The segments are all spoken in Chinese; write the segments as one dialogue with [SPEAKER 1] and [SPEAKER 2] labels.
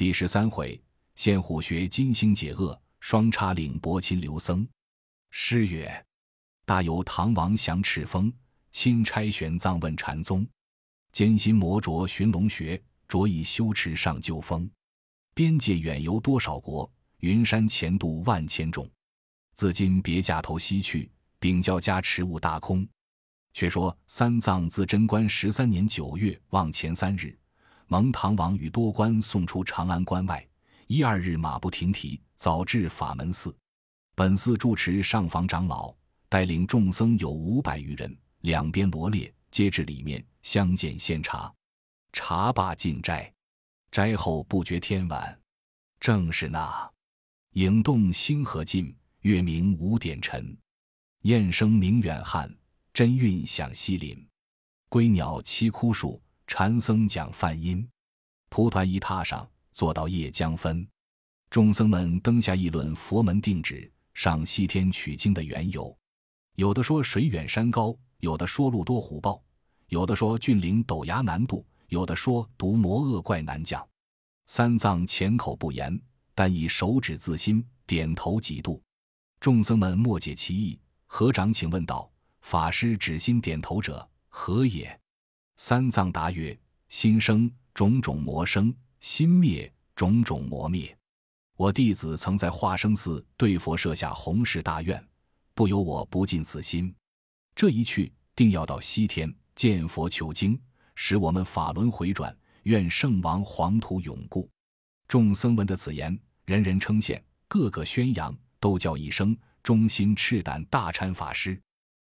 [SPEAKER 1] 第十三回，献虎穴金星解厄，双叉岭博秦刘僧。诗曰：大有唐王降赤峰，钦差玄奘问禅宗。艰辛磨琢寻龙穴，着意修持上究峰。边界远游多少国，云山前渡万千种。自今别驾头西去，禀教加持悟大空。却说三藏自贞观十三年九月望前三日，蒙唐王与多官送出长安关外。一二日马不停蹄，早至法门寺。本寺住持上房长老带领众僧有五百余人，两边罗列，皆至里面相见献茶。茶罢进斋，斋后不觉天晚。正是那影动星河尽，月明五点沉。雁声鸣远汉。真韵响西林，归鸟栖枯树，禅僧讲梵音。蒲团一榻上，坐到夜将分。众僧们灯下议论佛门定旨、上西天取经的缘由。有的说水远山高，有的说路多虎豹，有的说峻岭陡崖难渡，有的说毒魔恶怪难降。三藏浅口不言，但以手指自心，点头几度。众僧们莫解其意，合掌请问道。法师指心点头者何也？三藏答曰：“心生种种魔生，心灭种种魔灭。我弟子曾在化生寺对佛设下宏誓大愿，不由我不尽此心。这一去，定要到西天见佛求经，使我们法轮回转。愿圣王黄土永固。”众僧闻得此言，人人称羡，个个宣扬，都叫一声：“忠心赤胆大禅法师。”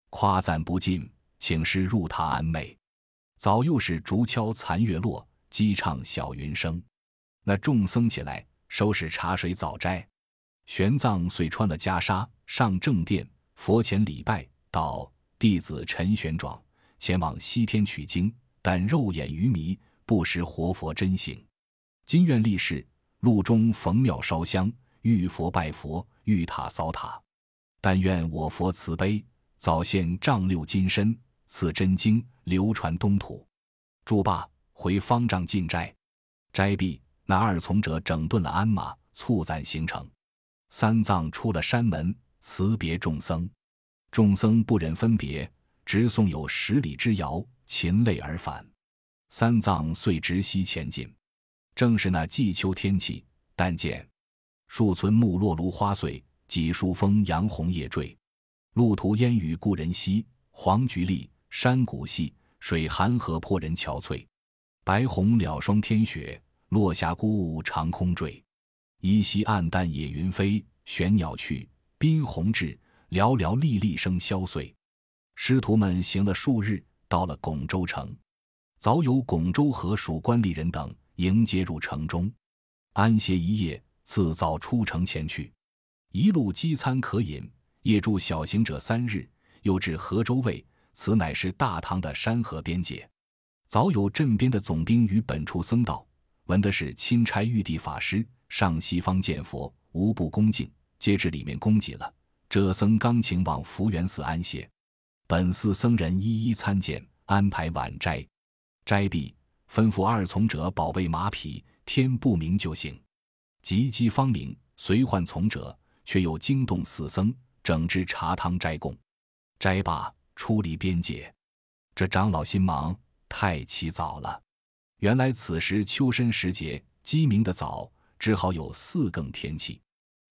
[SPEAKER 1] 夸赞不尽，请师入榻安美。早又是竹敲残月落，鸡唱小云生。那众僧起来收拾茶水早斋。玄奘遂穿了袈裟，上正殿佛前礼拜，道：“弟子陈玄奘前往西天取经，但肉眼愚迷，不识活佛真形。今愿立誓，路中逢庙烧香，遇佛拜佛，遇塔扫塔。但愿我佛慈悲。”早现丈六金身，赐真经流传东土。住罢，回方丈进斋。斋毕，那二从者整顿了鞍马，促赞行程。三藏出了山门，辞别众僧。众僧不忍分别，直送有十里之遥，噙泪而返。三藏遂直西前进。正是那季秋天气，但见树村木落芦花碎，几树风杨红叶坠。路途烟雨故人稀，黄菊立，山谷细，水寒河破人憔悴。白虹了霜天雪，落霞孤鹜长空坠。依稀暗淡野云飞，玄鸟去，宾鸿至，寥寥沥沥声萧碎。师徒们行了数日，到了巩州城，早有巩州河属官吏人等迎接入城中，安歇一夜，自早出城前去，一路饥餐可饮。夜住小行者三日，又至河州卫，此乃是大唐的山河边界。早有镇边的总兵与本处僧道，闻的是钦差玉帝法师上西方见佛，无不恭敬，皆至里面供给了。这僧刚请往福源寺安歇，本寺僧人一一参见，安排晚斋。斋毕，吩咐二从者保卫马匹，天不明就行。及鸡方明，随唤从者，却又惊动四僧。整治茶汤斋供，斋罢出离边界。这长老心忙，太起早了。原来此时秋深时节，鸡鸣的早，只好有四更天气。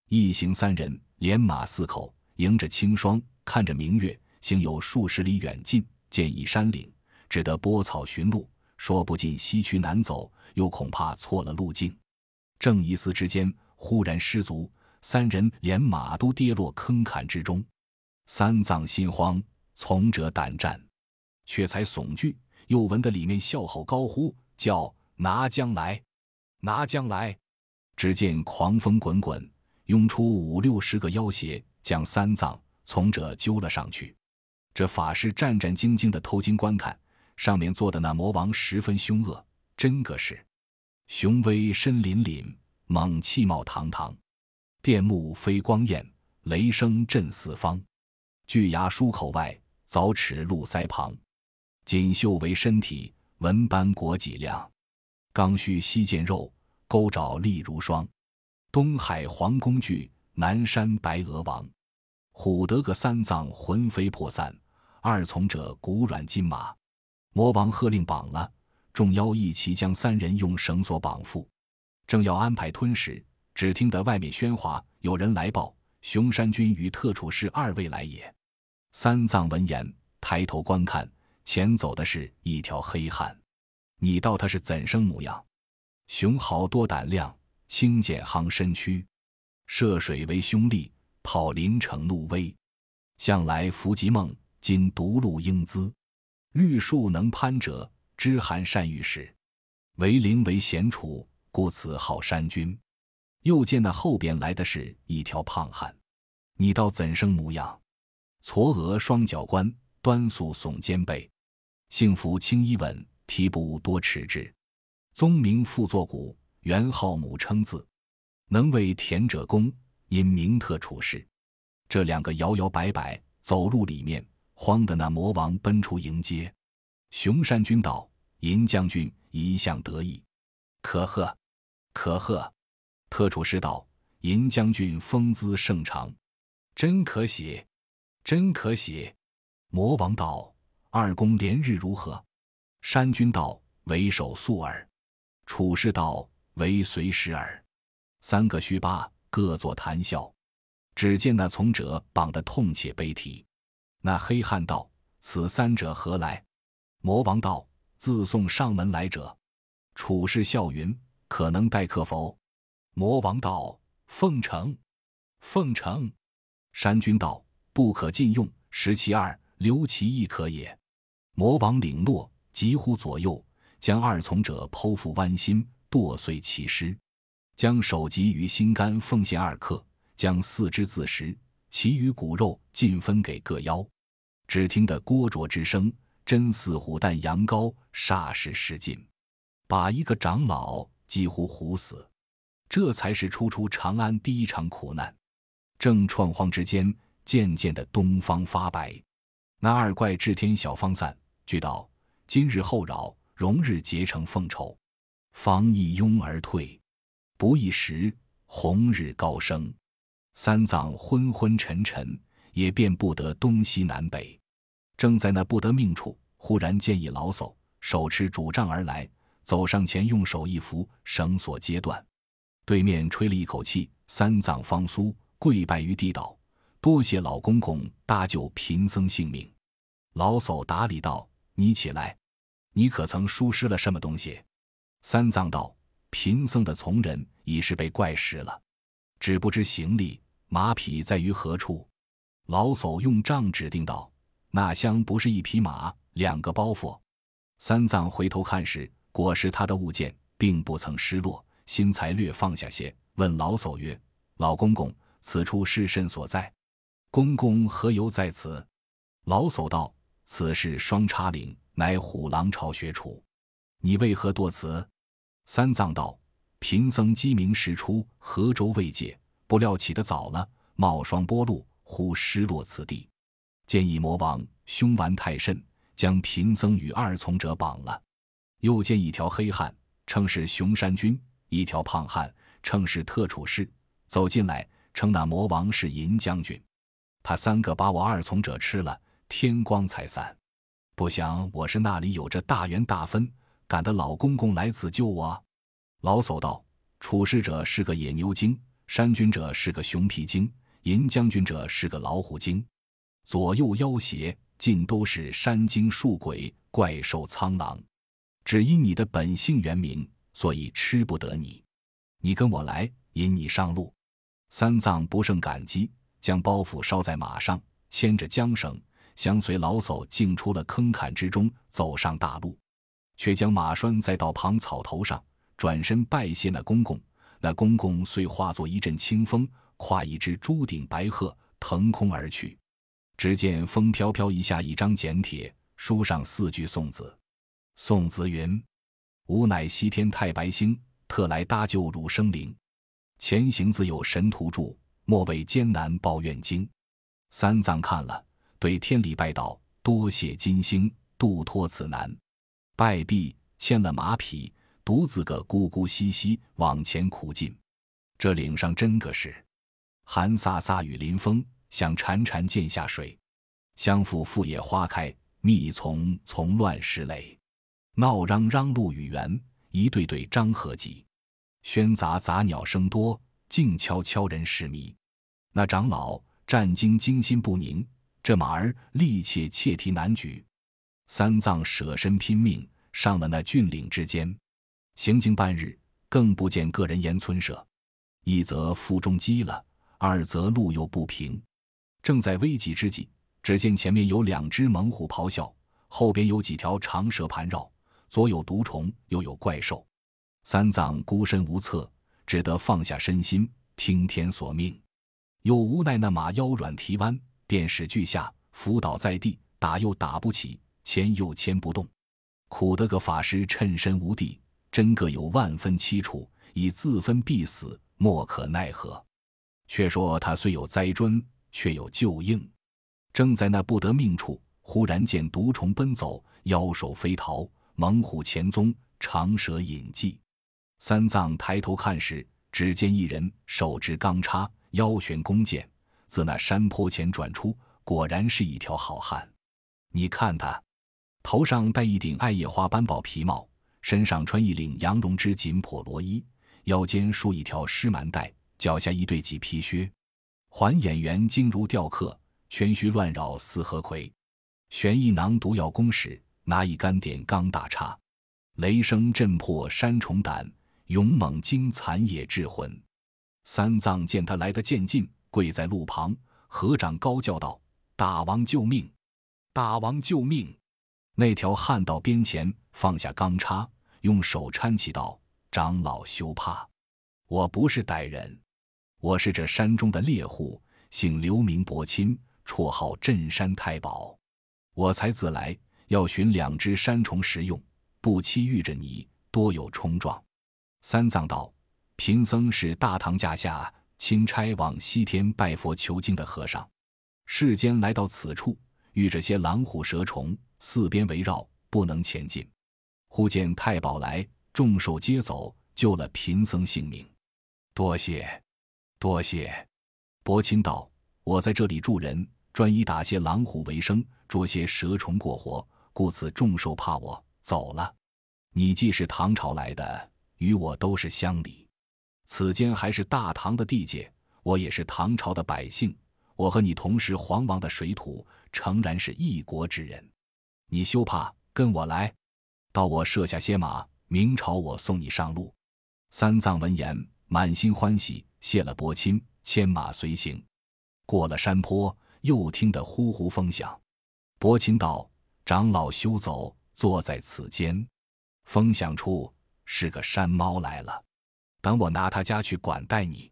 [SPEAKER 1] 一行三人，连马四口，迎着清霜，看着明月，行有数十里远近，见一山岭，只得拨草寻路，说不尽西去难走，又恐怕错了路径。正一思之间，忽然失足。三人连马都跌落坑坎之中，三藏心慌，从者胆战，却才悚惧，又闻得里面笑吼高呼，叫拿将来，拿将来！只见狂风滚滚，涌出五六十个妖邪，将三藏从者揪了上去。这法师战战兢兢的偷经观看，上面坐的那魔王十分凶恶，真个是雄威身凛凛，猛气冒堂堂。电目飞光焰，雷声震四方。巨牙舒口外，凿齿露腮旁。锦绣为身体，纹斑裹脊梁。刚须膝见肉，钩爪利如霜。东海黄公巨，南山白鹅王。虎得个三藏魂飞魄散，二从者骨软筋麻。魔王喝令绑了，众妖一齐将三人用绳索绑缚，正要安排吞食，只听得外面喧哗，有人来报：熊山君与特处士二位来也。三藏闻言，抬头观看，前走的是一条黑汉。你道他是怎生模样？雄豪多胆量，轻健夯身躯，涉水为兄力，炮临城怒威。向来伏吉梦，今独露英姿。绿树能攀者，知寒善御史。为灵为贤处，故此号山君。又见那后边来的是一条胖汉，你道怎生模样？嵯峨双脚冠，端肃耸肩背，幸服青衣稳，提步多迟滞。宗名复作古，元号母称字。能为田者公，因名特处事。这两个摇摇摆摆走入里面。慌的那魔王奔出迎接，熊山君道：“银将军一向得意，可贺，可贺。”特处士道：“银将军风姿盛长，真可喜，真可喜。”魔王道：“二公连日如何？”山君道：“为首速耳。”处士道：“为随时耳。”三个须八各作谈笑，只见那从者绑得痛切悲啼。那黑汉道：“此三者何来？”魔王道：“自送上门来者。”处士笑云：“可能待客否？”魔王道：“奉承，奉承。”山君道：“不可禁用，食其二，留其一可也。”魔王领诺，急呼左右，将二从者剖腹剜心，剁碎其尸，将首级与心肝奉献二克，将四肢自食。其余骨肉尽分给各妖，只听得锅灼之声，真似虎啖羊羔，霎时失尽，把一个长老几乎唬死。这才是初出长安第一场苦难。正创荒之间，渐渐的东方发白，那二怪治天小方散，俱道：今日后扰，容日结成凤仇，方一拥而退。不一时，红日高升。三藏昏昏沉沉，也辨不得东西南北。正在那不得命处，忽然见一老叟手持拄杖而来，走上前，用手一扶，绳索皆断。对面吹了一口气，三藏方苏跪拜于地道：“多谢老公公搭救贫僧性命。”老叟答礼道：“你起来，你可曾疏失了什么东西？”三藏道：“贫僧的从人已是被怪食了。”只不知行李马匹在于何处？老叟用杖指定道：“那厢不是一匹马，两个包袱。”三藏回头看时，果是他的物件，并不曾失落，心才略放下些，问老叟曰：“老公公，此处是甚所在？公公何由在此？”老叟道：“此是双叉岭，乃虎狼巢穴处。你为何堕此？”三藏道。贫僧鸡鸣时出河州未界，不料起得早了，冒霜波路，忽失落此地。见一魔王凶顽太甚，将贫僧与二从者绑了。又见一条黑汉，称是熊山君；一条胖汉，称是特处士。走进来，称那魔王是银将军。他三个把我二从者吃了，天光才散。不想我是那里有着大缘大分，赶得老公公来此救我。老叟道：“处事者是个野牛精，山君者是个熊皮精，银将军者是个老虎精，左右妖邪尽都是山精树鬼、怪兽苍狼。只因你的本性原名，所以吃不得你。你跟我来，引你上路。”三藏不胜感激，将包袱捎在马上，牵着缰绳，相随老叟径出了坑坎之中，走上大路，却将马拴在道旁草头上。转身拜谢那公公，那公公遂化作一阵清风，跨一只朱顶白鹤腾空而去。只见风飘飘一下一张简帖，书上四句宋子。宋子云：“吾乃西天太白星，特来搭救汝生灵。前行自有神图助，莫为艰难报怨经。”三藏看了，对天理拜道：“多谢金星，度脱此难。”拜毕，牵了马匹。独自个咕咕兮兮往前苦进。这岭上真个是寒飒飒雨淋风，像潺潺涧下水。相附复野花开，密丛丛乱石垒。闹嚷嚷路与圆，一对对张合集。喧杂杂鸟声多，静悄悄人失迷。那长老战惊惊心不宁，这马儿力切切蹄难举。三藏舍身拼命上了那峻岭之间，行经半日，更不见个人言村舍。一则腹中饥了，二则路又不平。正在危急之际，只见前面有两只猛虎咆哮，后边有几条长蛇盘绕，左有毒虫，右有怪兽。三藏孤身无策，只得放下身心，听天索命。又无奈那马腰软蹄弯，便使俱下，伏倒在地，打又打不起。牵又牵不动，苦得个法师趁身无地，真个有万分凄楚，已自分必死，莫可奈何。却说他虽有灾尊，却有救应。正在那不得命处，忽然见毒虫奔走，妖兽飞逃，猛虎前踪，长蛇隐迹。三藏抬头看时，只见一人手执钢叉，腰悬弓箭，自那山坡前转出，果然是一条好汉。你看他。头上戴一顶艾叶花斑豹皮帽，身上穿一领羊绒织锦破罗衣，腰间束一条湿蛮带，脚下一对麂皮靴，环眼圆睛如雕刻，全须乱绕似河葵，悬一囊毒药弓矢，拿一杆点钢大叉，雷声震破山虫胆，勇猛惊残野智魂。三藏见他来得渐近，跪在路旁，合掌高叫道：“大王救命！大王救命！”那条汉到边前，放下钢叉，用手搀起道：“长老休怕，我不是歹人，我是这山中的猎户，姓刘，名伯钦，绰号镇山太保。我才自来，要寻两只山虫食用，不期遇着你，多有冲撞。”三藏道：“贫僧是大唐驾下钦差往西天拜佛求经的和尚，世间来到此处，遇着些狼虎蛇虫。”四边围绕，不能前进。忽见太保来，众兽皆走，救了贫僧性命。多谢，多谢。伯钦道：“我在这里住人，专以打些狼虎为生，捉些蛇虫过活，故此众兽怕我走了。你既是唐朝来的，与我都是乡里。此间还是大唐的地界，我也是唐朝的百姓。我和你同是皇王的水土，诚然是一国之人。”你休怕，跟我来，到我设下些马，明朝我送你上路。三藏闻言，满心欢喜，谢了伯钦，牵马随行。过了山坡，又听得呼呼风响。伯钦道：“长老休走，坐在此间。风响处是个山猫来了，等我拿他家去管待你。”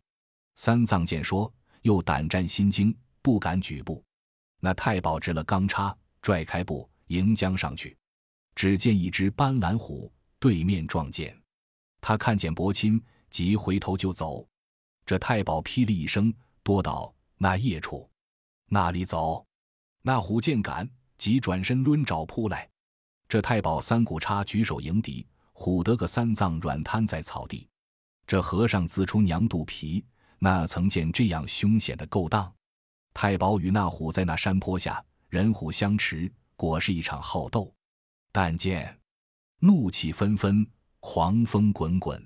[SPEAKER 1] 三藏见说，又胆战心惊，不敢举步。那太保执了钢叉，拽开步。迎将上去，只见一只斑斓虎对面撞见，他看见伯钦，即回头就走。这太保霹雳一声，多到那夜处，那里走？那虎见赶，即转身抡爪扑来。这太保三股叉举手迎敌，唬得个三藏软瘫在草地。这和尚自出娘肚皮，那曾见这样凶险的勾当？太保与那虎在那山坡下，人虎相持。果是一场好斗，但见怒气纷纷，狂风滚滚。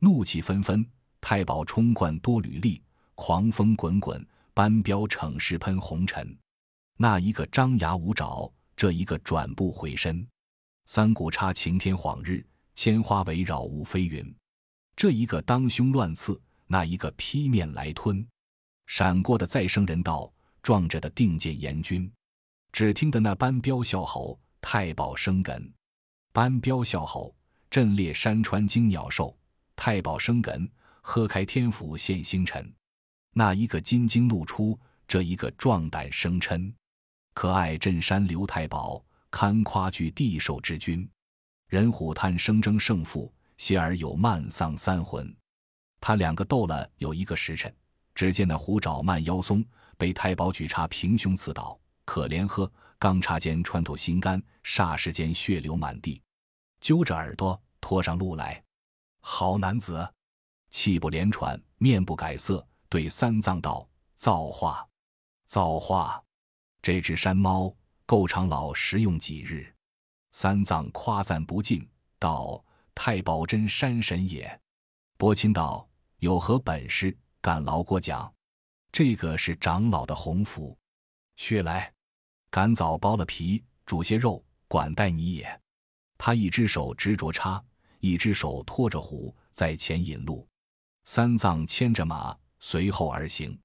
[SPEAKER 1] 怒气纷纷，太保冲冠多履历；狂风滚滚，班彪逞势喷红尘。那一个张牙舞爪，这一个转步回身。三股叉晴天晃日，千花围绕雾飞云。这一个当胸乱刺，那一个劈面来吞。闪过的再生人道，撞着的定见阎君。只听得那班彪笑吼，太保生根。班彪笑吼，震裂山川惊鸟兽；太保生根，喝开天府现星辰。那一个金睛露出，这一个壮胆生嗔。可爱镇山刘太保，堪夸具地兽之君。人虎贪生争胜负，邪而有慢丧三魂。他两个斗了有一个时辰，只见那虎爪慢腰松，被太保举叉平胸刺倒。可怜呵，钢叉间穿透心肝，霎时间血流满地。揪着耳朵，拖上路来。好男子，气不连喘，面不改色，对三藏道：“造化，造化！这只山猫够长老食用几日？”三藏夸赞不尽，道：“太保真山神也。”伯钦道：“有何本事？敢劳过奖。”这个是长老的鸿福。血来，赶早剥了皮，煮些肉，管待你也。他一只手执着叉，一只手托着壶，在前引路。三藏牵着马，随后而行。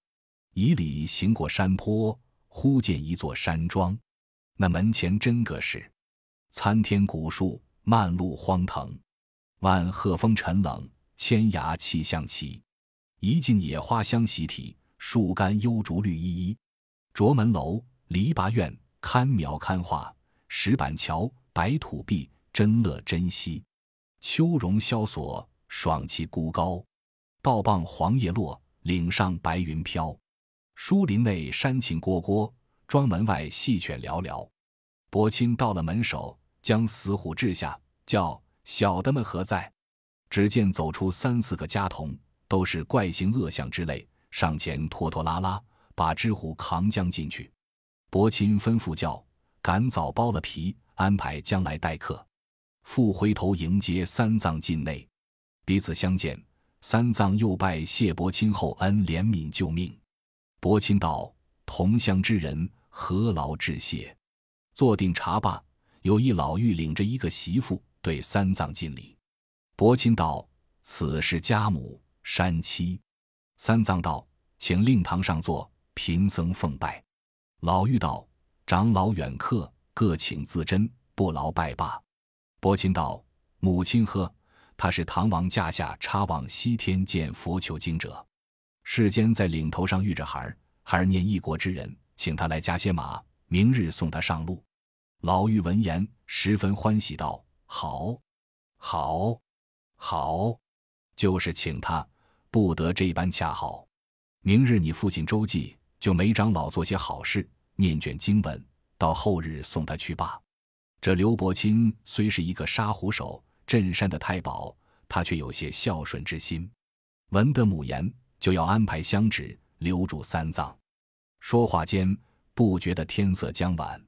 [SPEAKER 1] 以里行过山坡，忽见一座山庄。那门前真个是参天古树，漫路荒藤。万壑风尘冷，千崖气象奇。一径野花香袭体，树干幽竹绿依依。卓门楼，篱笆院，堪描堪画。石板桥，白土壁，真乐真稀。秋容萧索，爽气孤高。道傍黄叶落，岭上白云飘。书林内山禽蝈蝈，庄门外戏犬寥寥。伯钦到了门首，将死虎掷下，叫小的们何在？只见走出三四个家童，都是怪形恶相之类，上前拖拖拉拉，把知虎扛将进去。伯钦吩咐叫赶早剥了皮，安排将来待客。复回头迎接三藏进内，彼此相见，三藏又拜谢伯钦厚恩怜悯救命。伯钦道：“同乡之人，何劳致谢？”坐定茶罢，有一老妪领着一个媳妇，对三藏尽礼。伯钦道：“此是家母山妻。”三藏道：“请令堂上坐，贫僧奉拜。”老妪道：“长老远客，各请自斟，不劳拜罢。”伯钦道：“母亲呵，他是唐王驾下插往西天见佛求经者，世间在岭头上遇着孩儿，孩儿念异国之人，请他来加些马，明日送他上路。”老妪闻言十分欢喜，道：“好，好，好，就是请他，不得这般恰好。明日你父亲周济就没长老做些好事，念卷经文，到后日送他去罢。这刘伯钦虽是一个杀虎手、镇山的太保，他却有些孝顺之心。闻得母言，就要安排香纸留住三藏。说话间，不觉得天色将晚。”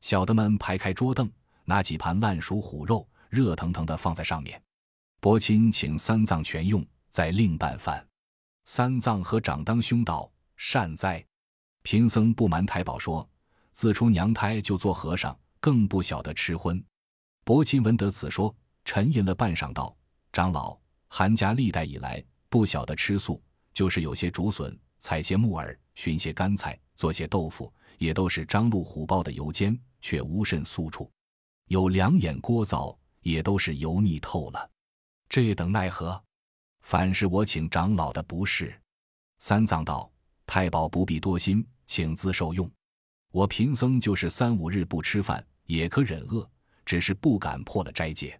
[SPEAKER 1] 小的们排开桌凳，拿几盘烂熟虎肉，热腾腾的放在上面。伯钦请三藏全用，再另拌饭。三藏和长当兄道：“善哉！”贫僧不瞒太保说，自出娘胎就做和尚，更不晓得吃荤。伯钦闻得此说，沉吟了半晌，道：“长老，韩家历代以来不晓得吃素，就是有些竹笋，采些木耳，寻些干菜，做些豆腐，也都是张鹿虎豹的油煎。”却无甚素处，有两眼锅灶，也都是油腻透了。这等奈何？反是我请长老的不是。三藏道：“太保不必多心，请自受用。我贫僧就是三五日不吃饭，也可忍饿，只是不敢破了斋戒。”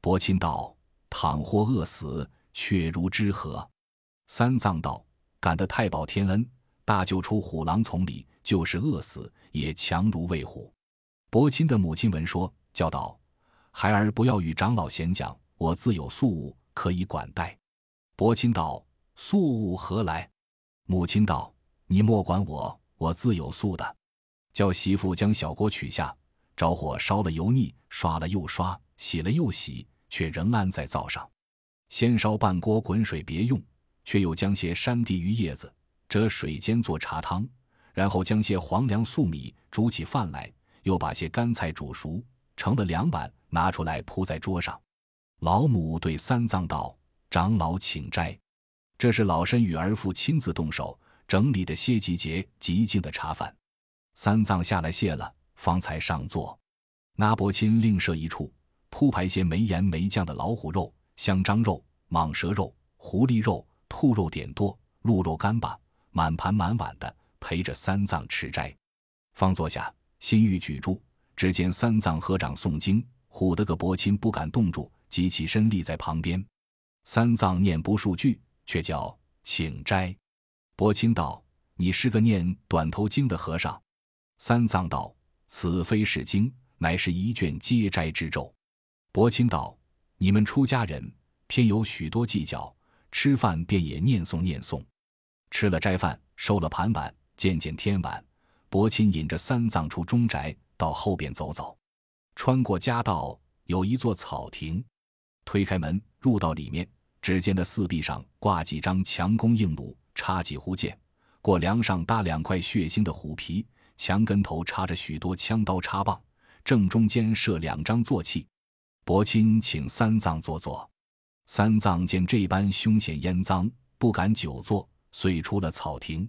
[SPEAKER 1] 伯钦道：“倘或饿死，却如之何？”三藏道：“感得太保天恩，大救出虎狼丛里，就是饿死，也强如喂虎。”伯钦的母亲闻说，叫道：“孩儿不要与长老闲讲，我自有素物可以管待。”伯钦道：“素物何来？”母亲道：“你莫管我，我自有素的。”叫媳妇将小锅取下，着火烧了油腻，刷了又刷，洗了又洗，却仍安在灶上。先烧半锅滚水别用，却又将些山地榆叶子折水煎做茶汤，然后将些黄粱粟米煮起饭来。又把些干菜煮熟，盛了两碗，拿出来铺在桌上。老母对三藏道：“长老请斋，这是老身与儿父亲自动手整理的些集结极净的茶饭。”三藏下来谢了，方才上座。那伯钦另设一处，铺排些没盐没酱的老虎肉、香樟肉、蟒蛇肉、狐狸肉、兔肉点多，鹿肉干巴，满盘满碗的陪着三藏吃斋。方坐下。心欲举箸，只见三藏合掌诵经，唬得个伯钦不敢动住，即起身立在旁边。三藏念不数句，却叫请斋。伯钦道：“你是个念短头经的和尚。”三藏道：“此非是经，乃是一卷接斋之咒。”伯钦道：“你们出家人偏有许多计较，吃饭便也念诵念诵。吃了斋饭，收了盘碗，渐渐天晚，伯钦引着三藏出中宅，到后边走走。穿过夹道，有一座草亭，推开门，入到里面，只见那四壁上挂几张强弓硬弩，插几壶箭；过梁上搭两块血腥的虎皮，墙根头插着许多枪刀插棒，正中间设两张坐骑。伯钦请三藏坐坐，三藏见这般凶险烟脏，不敢久坐，遂出了草亭。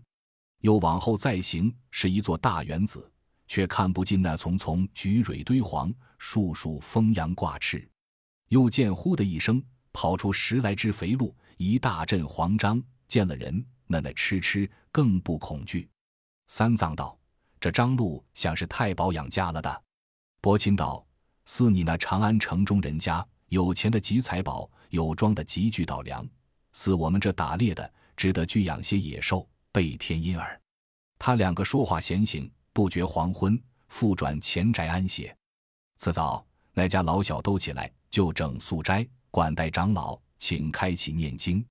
[SPEAKER 1] 又往后再行，是一座大园子，却看不尽那丛丛菊蕊堆黄，树树风扬挂翅。又见呼的一声，跑出十来只肥鹿，一大阵慌张，见了人，那那痴痴，更不恐惧。三藏道：“这张鹿像是太保养家了的。”伯钦道。似你那长安城中人家有钱的集财宝，有庄的集聚稻粮；似我们这打猎的，只得聚养些野兽，备天阴耳。他两个说话闲行，不觉黄昏，复转前宅安歇。次早，那家老小都起来，就整素斋，管待长老，请开启念经。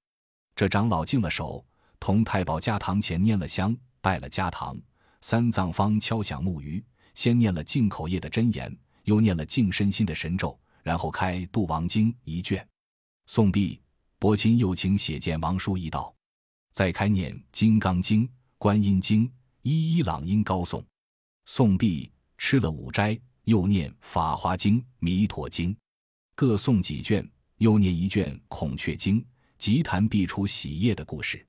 [SPEAKER 1] 这长老净了手，同太保家堂前拈了香，拜了家堂。三藏方敲响木鱼，先念了净口业的真言。又念了净身心的神咒，然后开《度王经》一卷，诵毕，伯钦又请写见王叔一道，再开念《金刚经》《观音经》，一一朗音高诵。诵毕，吃了五斋，又念《法华经》《弥陀经》，各诵几卷，又念一卷《孔雀经》，即谈必出喜业的故事。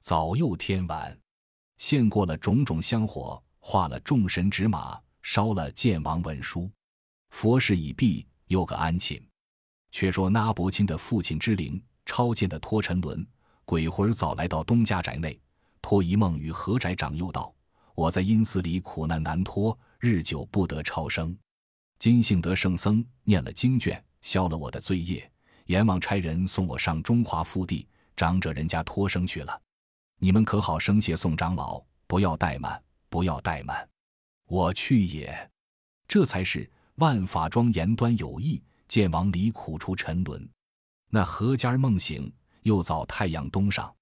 [SPEAKER 1] 早又天晚，献过了种种香火，画了众神纸马，烧了见王文书。佛事已毕，又个安寝。却说那伯钦的父亲之灵超见的托沉轮鬼魂早来到东家宅内，托一梦与何宅长又道：“我在阴司里苦难难脱，日久不得超生。今幸得圣僧念了经卷，消了我的罪业，阎王差人送我上中华福地，长者人家托生去了。你们可好生谢宋长老，不要怠慢，不要怠慢，我去也。这才是。”万法庄严端有意，见王离苦出沉沦。那何家梦醒，又早太阳东上。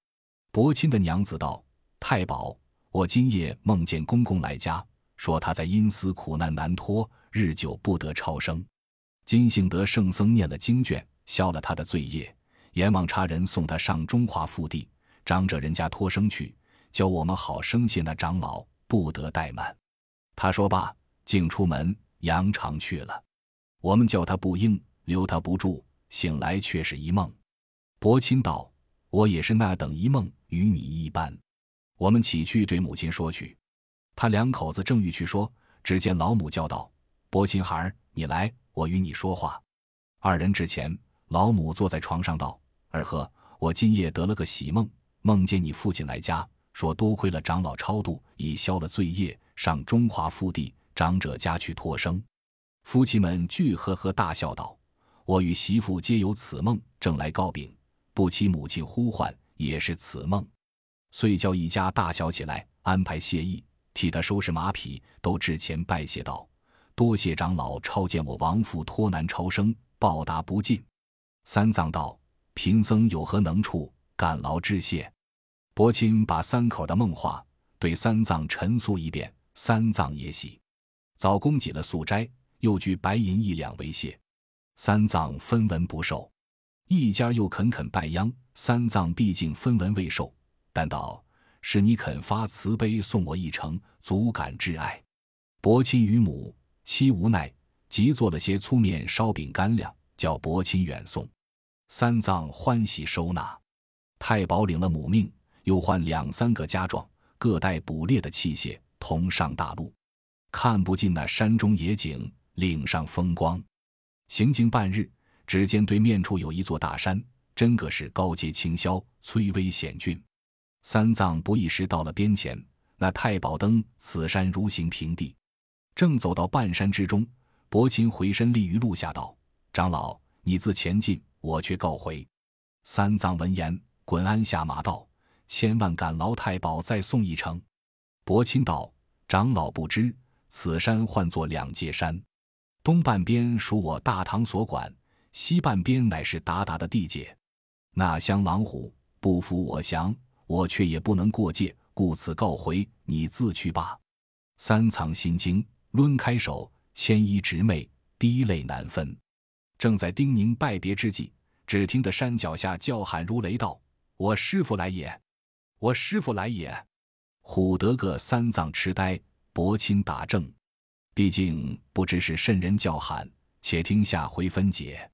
[SPEAKER 1] 伯钦的娘子道：“太保，我今夜梦见公公来家，说他在阴司苦难难脱，日久不得超生。今幸得圣僧念了经卷，消了他的罪业，阎王差人送他上中华腹地，长者人家托生去，叫我们好生谢那长老，不得怠慢。”他说罢，竟出门。扬长去了，我们叫他不应，留他不住。醒来却是一梦。伯钦道：“我也是那等一梦，与你一般。”我们起去对母亲说去。他两口子正欲去说，只见老母叫道：“伯钦孩儿，你来，我与你说话。”二人至前，老母坐在床上道：“儿呵，我今夜得了个喜梦，梦见你父亲来家，说多亏了长老超度，已消了罪业，上中华福地。”长者家去托生，夫妻们俱呵呵大笑道：“我与媳妇皆有此梦，正来告禀，不期母亲呼唤，也是此梦。”遂叫一家大小起来安排谢意，替他收拾马匹，都至前拜谢道：“多谢长老超见我亡父脱难超生，报答不尽。”三藏道：“贫僧有何能处，感劳致谢。”伯钦把三口的梦话对三藏陈述一遍，三藏也喜。早供给了素斋，又具白银一两为谢。三藏分文不受，一家又恳恳拜央。三藏毕竟分文未受，但道是你肯发慈悲送我一程，足感挚爱。伯钦与母妻无奈，即做了些粗面烧饼干粮，叫伯钦远送。三藏欢喜收纳。太保领了母命，又换两三个家壮，各带捕猎的器械，同上大路。看不尽那山中野景，岭上风光。行经半日，只见对面处有一座大山，真个是高阶清霄，崔巍险峻。三藏不一时到了边前，那太保登此山如行平地。正走到半山之中，伯钦回身立于路下道：“长老，你自前进，我却告回。”三藏闻言，滚鞍下马道：“千万感劳太保再送一程。”伯钦道：“长老不知。”此山唤作两界山，东半边属我大唐所管，西半边乃是鞑靼的地界。那香狼虎不服我降，我却也不能过界，故此告回你自去罢。三藏心惊，抡开手，牵衣直媚，滴泪难分。正在叮咛拜别之际，只听得山脚下叫喊如雷道：“我师傅来也！我师傅来也！”唬得个三藏痴呆，伯钦打怔。毕竟不知是甚人叫喊，且听下回分解。